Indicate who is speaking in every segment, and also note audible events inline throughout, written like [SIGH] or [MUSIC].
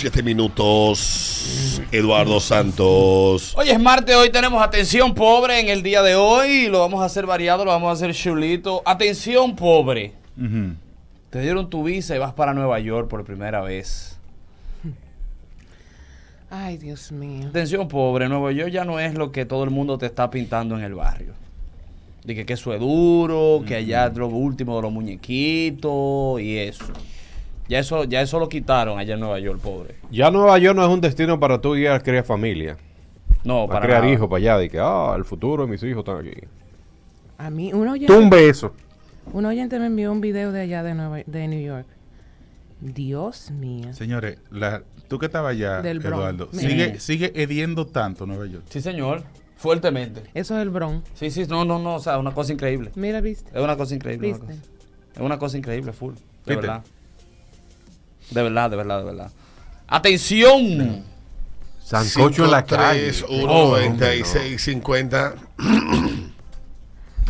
Speaker 1: Siete minutos, Eduardo Santos.
Speaker 2: Hoy es martes, hoy tenemos atención pobre en el día de hoy. Lo vamos a hacer variado, lo vamos a hacer chulito. Atención pobre. Te dieron tu visa y vas para Nueva York por primera vez.
Speaker 3: Ay, Dios mío.
Speaker 2: Atención pobre, Nueva York ya no es lo que todo el mundo te está pintando en el barrio. De que, que eso es duro, que allá es lo último de los muñequitos y eso. Ya eso, ya eso lo quitaron allá en Nueva York, pobre.
Speaker 4: Ya Nueva York no es un destino para tú ir a criar familia.
Speaker 2: No,
Speaker 4: Para
Speaker 2: nada.
Speaker 4: hijos para allá. De que, ah, el futuro de mis hijos están aquí.
Speaker 3: A mí, un oyente,
Speaker 4: Tumbe eso.
Speaker 3: un oyente me envió un video de allá de, Nueva, de New York. Dios mío.
Speaker 5: Señores, la, tú que estabas allá,
Speaker 3: Del.
Speaker 5: Eduardo, sigue, sigue hediendo tanto Nueva York.
Speaker 2: Sí, señor. Fuertemente.
Speaker 3: Eso es el Bronx.
Speaker 2: Sí, sí, no, no, no, o sea, una cosa increíble.
Speaker 3: Mira, viste.
Speaker 2: Es una cosa increíble. una
Speaker 3: ¿Viste?
Speaker 2: cosa- Es una cosa increíble, full. De
Speaker 5: ¿Viste?
Speaker 2: verdad. De verdad, de verdad, de verdad. ¡Atención!
Speaker 4: Sancocho en la calle.
Speaker 1: 3, 1, 96, 50.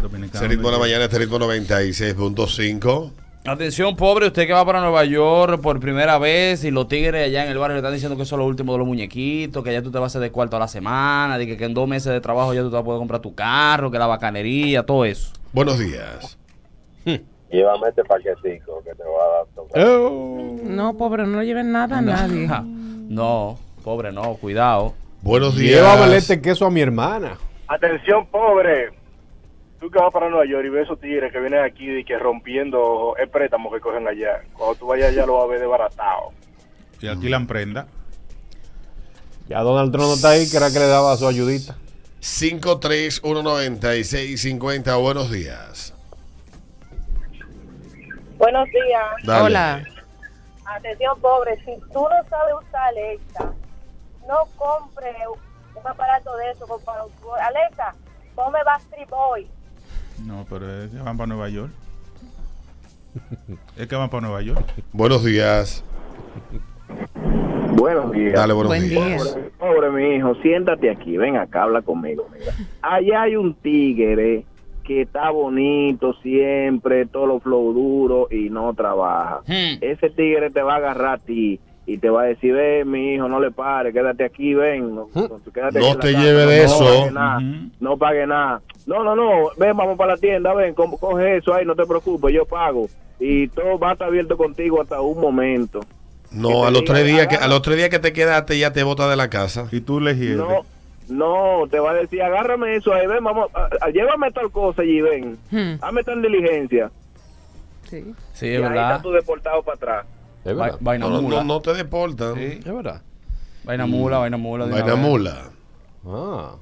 Speaker 5: Dominicano.
Speaker 1: Ese ritmo de la mañana, este ritmo 96.5.
Speaker 2: Atención, pobre, usted que va para Nueva York por primera vez y los tigres allá en el barrio le están diciendo que eso es lo último de los muñequitos, que ya tú te vas a hacer de cuarto a la semana, de que, que en dos meses de trabajo ya tú te vas a poder comprar tu carro, que la bacanería, todo eso.
Speaker 1: Buenos días.
Speaker 6: Llévame este paquetico que te va a dar tocar.
Speaker 4: Oh.
Speaker 3: No, pobre, no le lleven nada a nadie. [LAUGHS]
Speaker 2: No, pobre, no, cuidado.
Speaker 1: Buenos días.
Speaker 4: Llévame este queso a mi hermana.
Speaker 6: Atención, pobre. Tú que vas para Nueva York y ves esos tigres que vienen aquí y que rompiendo el préstamo que cogen allá. Cuando tú vayas allá lo vas a ver desbaratado.
Speaker 5: Y alquilan prenda.
Speaker 4: Ya Donald Trump no está ahí, que era que le daba su ayudita.
Speaker 1: 53, 1, 96, 50. Buenos días.
Speaker 7: Buenos días.
Speaker 1: Dale.
Speaker 3: Hola.
Speaker 7: Atención, pobre. Si tú no sabes usar Alexa, no compre un aparato de eso. compa- Alexa, ponme Backstreet Boy.
Speaker 5: No, pero es que van para Nueva York. es que van para Nueva York.
Speaker 1: Buenos días.
Speaker 6: Buenos días.
Speaker 1: Dale, buenos
Speaker 3: Buen
Speaker 1: días.
Speaker 3: día.
Speaker 6: Pobre, pobre mi hijo, siéntate aquí, ven acá, habla conmigo. Mira. Allá hay un tigre que está bonito siempre, todo lo flow duro y no trabaja.
Speaker 2: Hmm.
Speaker 6: Ese tigre te va a agarrar a ti y te va a decir, ven mi hijo, no le pares, quédate aquí, ven. No, quédate
Speaker 1: No te
Speaker 6: casa,
Speaker 1: lleve de
Speaker 6: no
Speaker 1: eso.
Speaker 6: pague nada,
Speaker 5: Ujú.
Speaker 6: No pague nada. No, no, no, ven, vamos para la tienda, ven, co- coge eso ahí, no te preocupes, yo pago. Y todo va a estar abierto contigo hasta un momento.
Speaker 1: No, a los tres días que, a los tres días que te quedaste ya te bota de la casa.
Speaker 5: Y tú le.
Speaker 6: No, no, te va a decir, agárrame eso ahí, ven, vamos, a- a- llévame tal cosa allí, ven.
Speaker 3: Hmm,
Speaker 6: Hazme tal diligencia.
Speaker 3: sí.
Speaker 2: Sí,
Speaker 6: y
Speaker 2: es
Speaker 6: ahí
Speaker 2: verdad.
Speaker 6: está tu deportado para atrás.
Speaker 4: Es
Speaker 2: Va-
Speaker 4: verdad.
Speaker 2: vaina
Speaker 1: No, no,
Speaker 2: mula.
Speaker 1: no, no te deportan.
Speaker 2: Sí.
Speaker 4: Es verdad.
Speaker 2: Vaina mula, vaina mula.
Speaker 1: Vaina mula.
Speaker 4: Ah.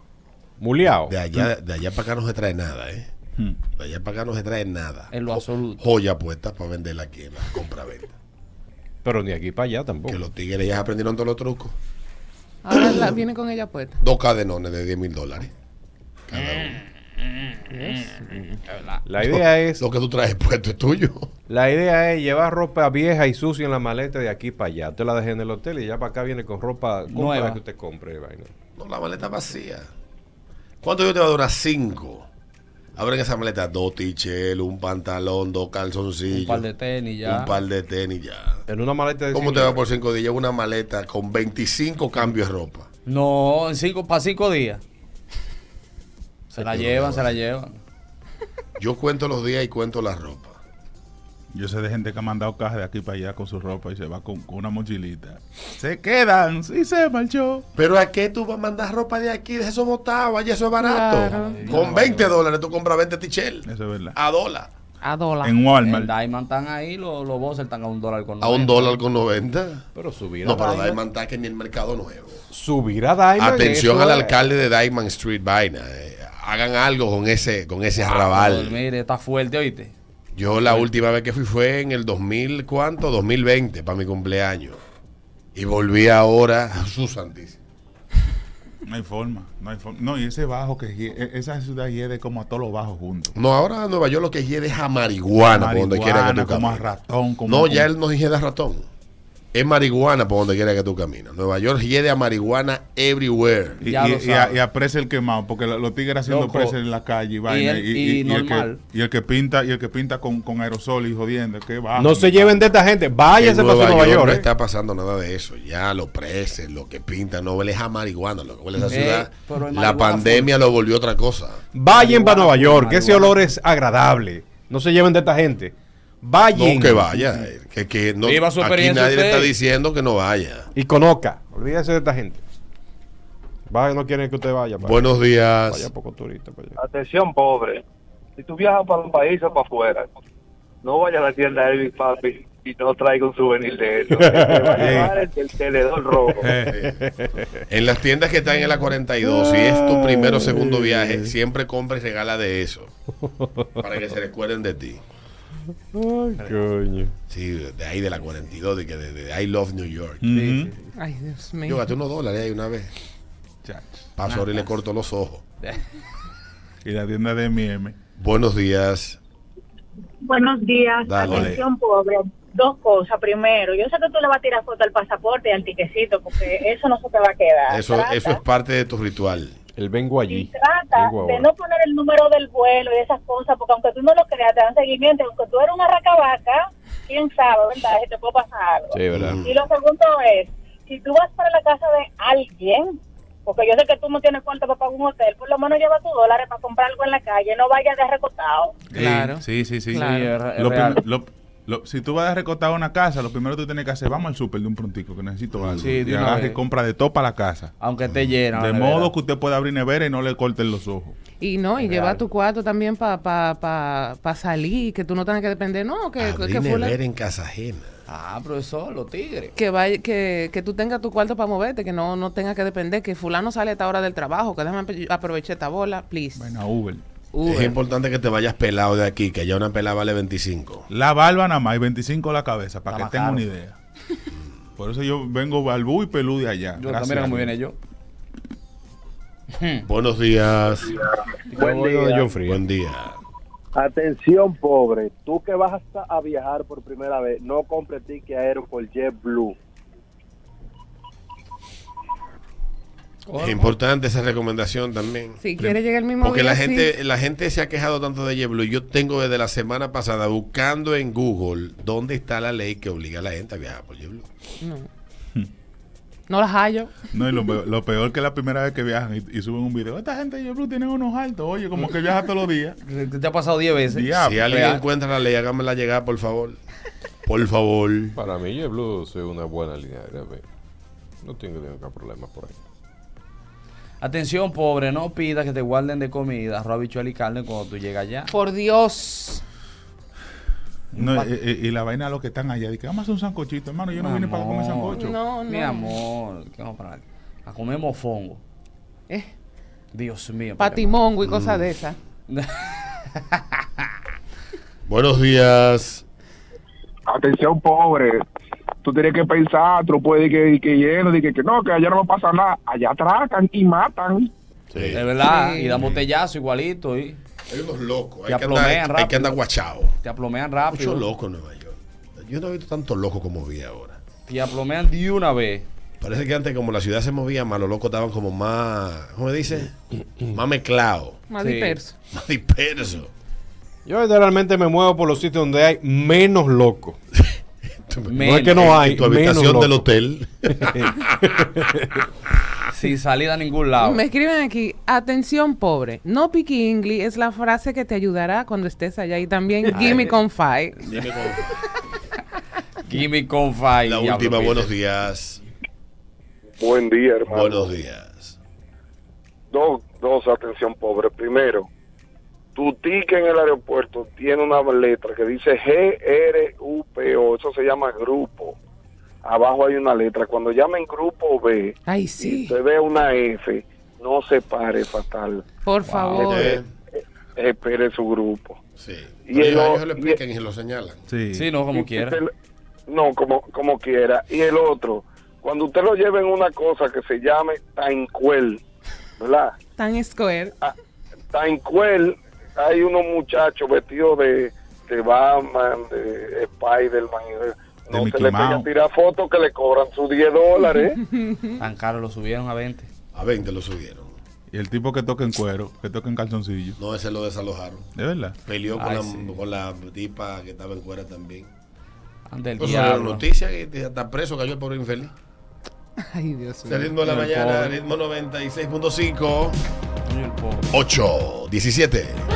Speaker 4: Muleado.
Speaker 1: De allá, de allá para acá no se trae nada, ¿eh?
Speaker 5: Hmm.
Speaker 1: De allá para acá no se trae nada.
Speaker 2: En lo absoluto.
Speaker 1: Joya puesta para venderla aquí en la compra-venta.
Speaker 4: Pero ni aquí para allá tampoco.
Speaker 1: Que los tigres ya aprendieron todos los trucos.
Speaker 3: Ahora la, viene con ella puesta.
Speaker 1: Dos cadenones de 10 mil dólares. Cada uno.
Speaker 4: La idea es
Speaker 1: Lo que tú traes puesto es tuyo.
Speaker 4: la idea es llevar ropa vieja y sucia en la maleta de aquí para allá. Usted la deja en el hotel y ya para acá viene con ropa
Speaker 2: Nueva.
Speaker 4: que usted compre. vaina.
Speaker 1: No, la maleta vacía. ¿Cuánto yo te va a durar? Cinco. Abren esa maleta, dos tichelos, un pantalón, dos calzoncillos.
Speaker 2: Un par de tenis ya.
Speaker 1: Un par de tenis ya.
Speaker 4: En una maleta de
Speaker 1: ¿Cómo
Speaker 4: 100
Speaker 1: te va por cinco días? Lleva una maleta con 25 cambios de ropa.
Speaker 2: No, en cinco, para cinco días. Se la llevan, se la llevan.
Speaker 1: Yo cuento los días y cuento la ropa.
Speaker 5: Yo sé de gente que ha mandado cajas de aquí para allá con su ropa y se va con, con una mochilita. Se quedan y se marchó.
Speaker 1: Pero ¿a qué tú vas a mandar ropa de aquí? De eso botado, allá eso es barato.
Speaker 3: Claro.
Speaker 1: Con 20 dólares tú compras 20 tichel.
Speaker 5: Eso es verdad.
Speaker 1: A dólar.
Speaker 3: A dólar.
Speaker 5: En
Speaker 2: En
Speaker 5: Walmart.
Speaker 2: Diamond están ahí, los, los bosses están a un dólar con
Speaker 1: A un
Speaker 2: 90.
Speaker 1: dólar con 90.
Speaker 4: Pero subir a
Speaker 1: No, pero
Speaker 4: Diamond-
Speaker 1: Diamond está que ni el mercado nuevo.
Speaker 4: Subir a Diamond.
Speaker 1: Atención al
Speaker 4: es-
Speaker 1: alcalde de Diamond Street Vaina. eh, hagan algo con ese, con ese
Speaker 2: Ah,
Speaker 1: arrabal.
Speaker 2: Mire, está fuerte, oíste.
Speaker 1: Yo la última vez que fui fue en el 2000, ¿cuánto? 2020, para mi cumpleaños. Y volví ahora, Jesús Santísimo.
Speaker 5: No hay forma. No hay forma. No, y ese bajo que e- esa ciudad hiede como a todos los bajos juntos.
Speaker 1: No, ahora en Nueva York lo que hiede es a marihuana, por donde quiera que tú
Speaker 5: Marihuana, como a ratón. Como,
Speaker 1: No, ya él no hiede a ratón. Es marihuana por donde quiera que tú caminas. Nueva York hiede a marihuana everywhere.
Speaker 5: Y, y- a- y aprecia el quemado, porque lo- los tigres haciendo
Speaker 2: Loco.
Speaker 5: presa en la calle y vaina.
Speaker 2: el-
Speaker 5: Y,
Speaker 2: y
Speaker 5: y- y el
Speaker 2: normal.
Speaker 5: que, y el que pinta, y el que pinta con, con aerosol y jodiendo, que va.
Speaker 4: No se lleven de esta gente. Váyanse para
Speaker 1: Nueva,
Speaker 4: Nueva
Speaker 1: York,
Speaker 4: York.
Speaker 1: no
Speaker 4: ¿eh?
Speaker 1: está pasando nada de eso. Ya lo presen, lo que pintan, no huele a marihuana, lo que huele a esa
Speaker 2: Eh,
Speaker 1: ciudad. la pandemia lo volvió otra cosa.
Speaker 4: Vayan para Nueva
Speaker 2: Marihuana,
Speaker 4: York, que ese olor es agradable. No se lleven de esta gente. Vayan.
Speaker 1: No que vaya, eh, que, que no,
Speaker 2: Viva su
Speaker 1: aquí nadie le está diciendo que no vaya.
Speaker 4: Y conozca. Olvídese de esta gente. Vaya, no quieren que usted vaya.
Speaker 1: Buenos días.
Speaker 4: vaya poco turista. para allá.
Speaker 8: Atención, pobre. Si tú viajas para un país o para afuera, no vayas a la tienda de Elvis Papi y no traiga un souvenir de eso. [LAUGHS] Te va a llevar el, el tenedor rojo.
Speaker 1: En las tiendas que están en la 42, si es tu primero o segundo viaje, siempre compra y regala de eso. Para que se recuerden de ti.
Speaker 4: Ay, coño.
Speaker 1: Sí, de ahí de la 42, de que de, de I Love New York.
Speaker 5: Ujú.
Speaker 3: Ay, Dios
Speaker 1: Yo
Speaker 3: mío.
Speaker 1: gasté unos dólares ahí una vez. Paso ahora y le corto los ojos. [LAUGHS]
Speaker 5: Y la tienda de M&M.
Speaker 1: Buenos días.
Speaker 7: Buenos días.
Speaker 1: Dale.
Speaker 7: Atención, pobre. Dos cosas. Primero, yo sé que tú le vas a tirar foto al pasaporte y al tiquecito, porque eso no se te va a quedar.
Speaker 1: Eso,
Speaker 7: Trata-
Speaker 1: eso es parte de tu ritual.
Speaker 4: El vengo
Speaker 7: y
Speaker 4: allí.
Speaker 7: trata De no poner el número del vuelo y esas cosas, porque aunque tú no lo creas, te dan seguimiento. Aunque tú eres una racabaca, quién sabe, ¿verdad? Si te puede pasar algo.
Speaker 4: Sí, ¿verdad?
Speaker 7: Y lo segundo es, si tú vas para la casa de alguien, porque yo sé que tú no tienes cuenta para pagar un hotel, por lo menos lleva tus dólares para comprar algo en la calle, no vayas de recotado.
Speaker 3: Claro.
Speaker 5: Sí, sí, sí.
Speaker 3: Claro.
Speaker 2: Sí, es- es
Speaker 5: Lo lo- si tú vas a recotar una casa, lo primero que tú tienes que hacer, vamos al súper de un prontico, que necesito algo.
Speaker 2: Sí, de
Speaker 5: y
Speaker 2: una
Speaker 5: agarre compra de todo para la casa.
Speaker 2: Aunque esté lleno.
Speaker 5: de modo
Speaker 2: nevera.
Speaker 5: que usted pueda abrir nevera y no le corten los ojos.
Speaker 3: Y no, y lleva tu cuarto también para pa, pa, pa salir, que tú no tengas que depender, no, que,
Speaker 1: Abrir
Speaker 3: que,
Speaker 1: nevera en casa ajena.
Speaker 2: Ah, profesor, los tigres.
Speaker 3: que, vaya, que, que tú tengas tu cuarto para moverte, que no, no tengas que depender, que fulano sale a esta hora del trabajo, que déjame aprovechar esta bola, please.
Speaker 5: Bueno, Uber.
Speaker 3: Uber.
Speaker 1: Es importante que te vayas pelado de aquí, que ya una pelada vale 25.
Speaker 5: La barba nada más y 25 la cabeza, para
Speaker 2: Está
Speaker 5: que tengan una idea. Por eso yo vengo balbú y pelú de allá.
Speaker 2: Yo
Speaker 5: Gracias
Speaker 2: también
Speaker 5: Dios.
Speaker 2: viene yo. [LAUGHS]
Speaker 1: Buenos días.
Speaker 8: Buen día.
Speaker 1: Buen día.
Speaker 6: Atención, pobre. Tú que vas a, a viajar por primera vez, no compres ticket aéreo por JetBlue.
Speaker 1: Es importante esa recomendación también.
Speaker 3: Si quieres llegar el mismo
Speaker 1: Porque
Speaker 3: día,
Speaker 1: la
Speaker 3: sí.
Speaker 1: gente, la gente se ha quejado tanto de JetBlue. Yo tengo desde la semana pasada buscando en Google dónde está la ley que obliga a la gente a viajar por JetBlue.
Speaker 3: No. No las hallo.
Speaker 5: No, y lo, [LAUGHS] peor- lo peor que la primera vez que viajan y, y suben un video. Esta gente de JetBlue tienen unos altos. Oye, como que viaja todos los días. [LAUGHS]
Speaker 2: ¿Qué te ha pasado 10 veces?
Speaker 5: Diablo.
Speaker 1: si alguien
Speaker 2: real.
Speaker 1: encuentra la ley, hágamela llegar, por favor. Por favor.
Speaker 4: Para mí, JetBlue es una buena línea. No tengo ningún problema por ahí.
Speaker 2: Atención, pobre, no pidas que te guarden de comida, arroz, y carne cuando tú llegas allá.
Speaker 3: Por Dios.
Speaker 5: No, y, y- y la vaina de los que están allá. Dice, vamos a hacer un sancochito, hermano. Yo no vine para comer sancocho.
Speaker 3: No, no.
Speaker 2: Mi amor, ¿qué vamos a parar? A comer mofongo.
Speaker 3: Eh,
Speaker 2: Dios mío.
Speaker 3: patimongo y
Speaker 1: Mm.
Speaker 3: cosas de esas. [LAUGHS]
Speaker 1: Buenos días.
Speaker 8: Atención, pobre. Tú tienes que pensar, tú no puedes ir que, que lleno, de que, que no, que allá no va a pasar nada. Allá atracan y matan.
Speaker 1: Sí.
Speaker 2: De verdad,
Speaker 3: Sí.
Speaker 2: y dan botellazo igualito y
Speaker 1: Hay unos locos.
Speaker 2: Te
Speaker 1: Hay que,
Speaker 2: aplomean
Speaker 1: andar, hay que andar guachado.
Speaker 2: te aplomean rápido.
Speaker 1: Mucho loco en Nueva York. Yo no he visto tanto loco como vi ahora.
Speaker 2: Te aplomean de una vez.
Speaker 1: Parece que antes, como la ciudad se movía más, los locos estaban como más, ¿cómo se dice? más mezclados,
Speaker 3: Más
Speaker 2: Sí.
Speaker 3: disperso. [LAUGHS]
Speaker 1: más dispersos.
Speaker 4: Yo generalmente me muevo por los sitios donde hay menos locos. [LAUGHS] No es que no hay.
Speaker 1: En tu habitación del hotel. [LAUGHS]
Speaker 2: Sin salida a ningún lado.
Speaker 3: Me escriben aquí, atención pobre, no piqui English es la frase que te ayudará cuando estés allá y también gimme con five.
Speaker 1: Dime cómo-
Speaker 2: Gimme con five.
Speaker 1: La última, buenos días.
Speaker 8: Buen día, hermano.
Speaker 1: Buenos días.
Speaker 8: Dos, dos, atención, pobre. Primero, tu ticket en el aeropuerto tiene una letra que dice G-R-U-P-O. Eso se llama grupo. Abajo hay una letra. Cuando llamen grupo B,
Speaker 3: Ay,
Speaker 8: y
Speaker 3: sí,
Speaker 8: usted ve una F, no se pare fatal.
Speaker 3: por favor.
Speaker 1: Eh,
Speaker 8: Espere su grupo.
Speaker 1: sí.
Speaker 8: Y
Speaker 1: ellos,
Speaker 8: o-
Speaker 1: ellos lo
Speaker 8: y-
Speaker 1: explican y se lo señalan.
Speaker 5: Sí.
Speaker 2: Sí, no, como
Speaker 8: Y
Speaker 2: quiera.
Speaker 8: usted- no, como, como quiera. Y el otro, cuando usted lo lleve en una cosa que se llame Taincuel, ¿verdad?
Speaker 3: Tan square.
Speaker 8: Taincuel, hay unos muchachos vestidos de, de Batman, de Spider-Man. y de- No
Speaker 5: Mickey
Speaker 8: se le pega tirar fotos que le cobran sus 10 dólares. [LAUGHS]
Speaker 2: Tan caro, lo subieron a 20.
Speaker 1: A 20 lo subieron.
Speaker 5: Y el tipo que toca en cuero, que toca en calzoncillo.
Speaker 1: No, ese lo desalojaron.
Speaker 5: ¿De verdad?
Speaker 1: Peleó con, la,
Speaker 2: sí.
Speaker 1: con la tipa que estaba en cuera también.
Speaker 2: Ande el diablo.
Speaker 1: noticia que hasta preso cayó el pobre infeliz. [LAUGHS]
Speaker 3: Ay, Dios mío.
Speaker 1: ritmo de la mañana,
Speaker 2: pobre.
Speaker 1: ritmo 96.5,
Speaker 2: Coño, el pobre.
Speaker 1: 8, 17.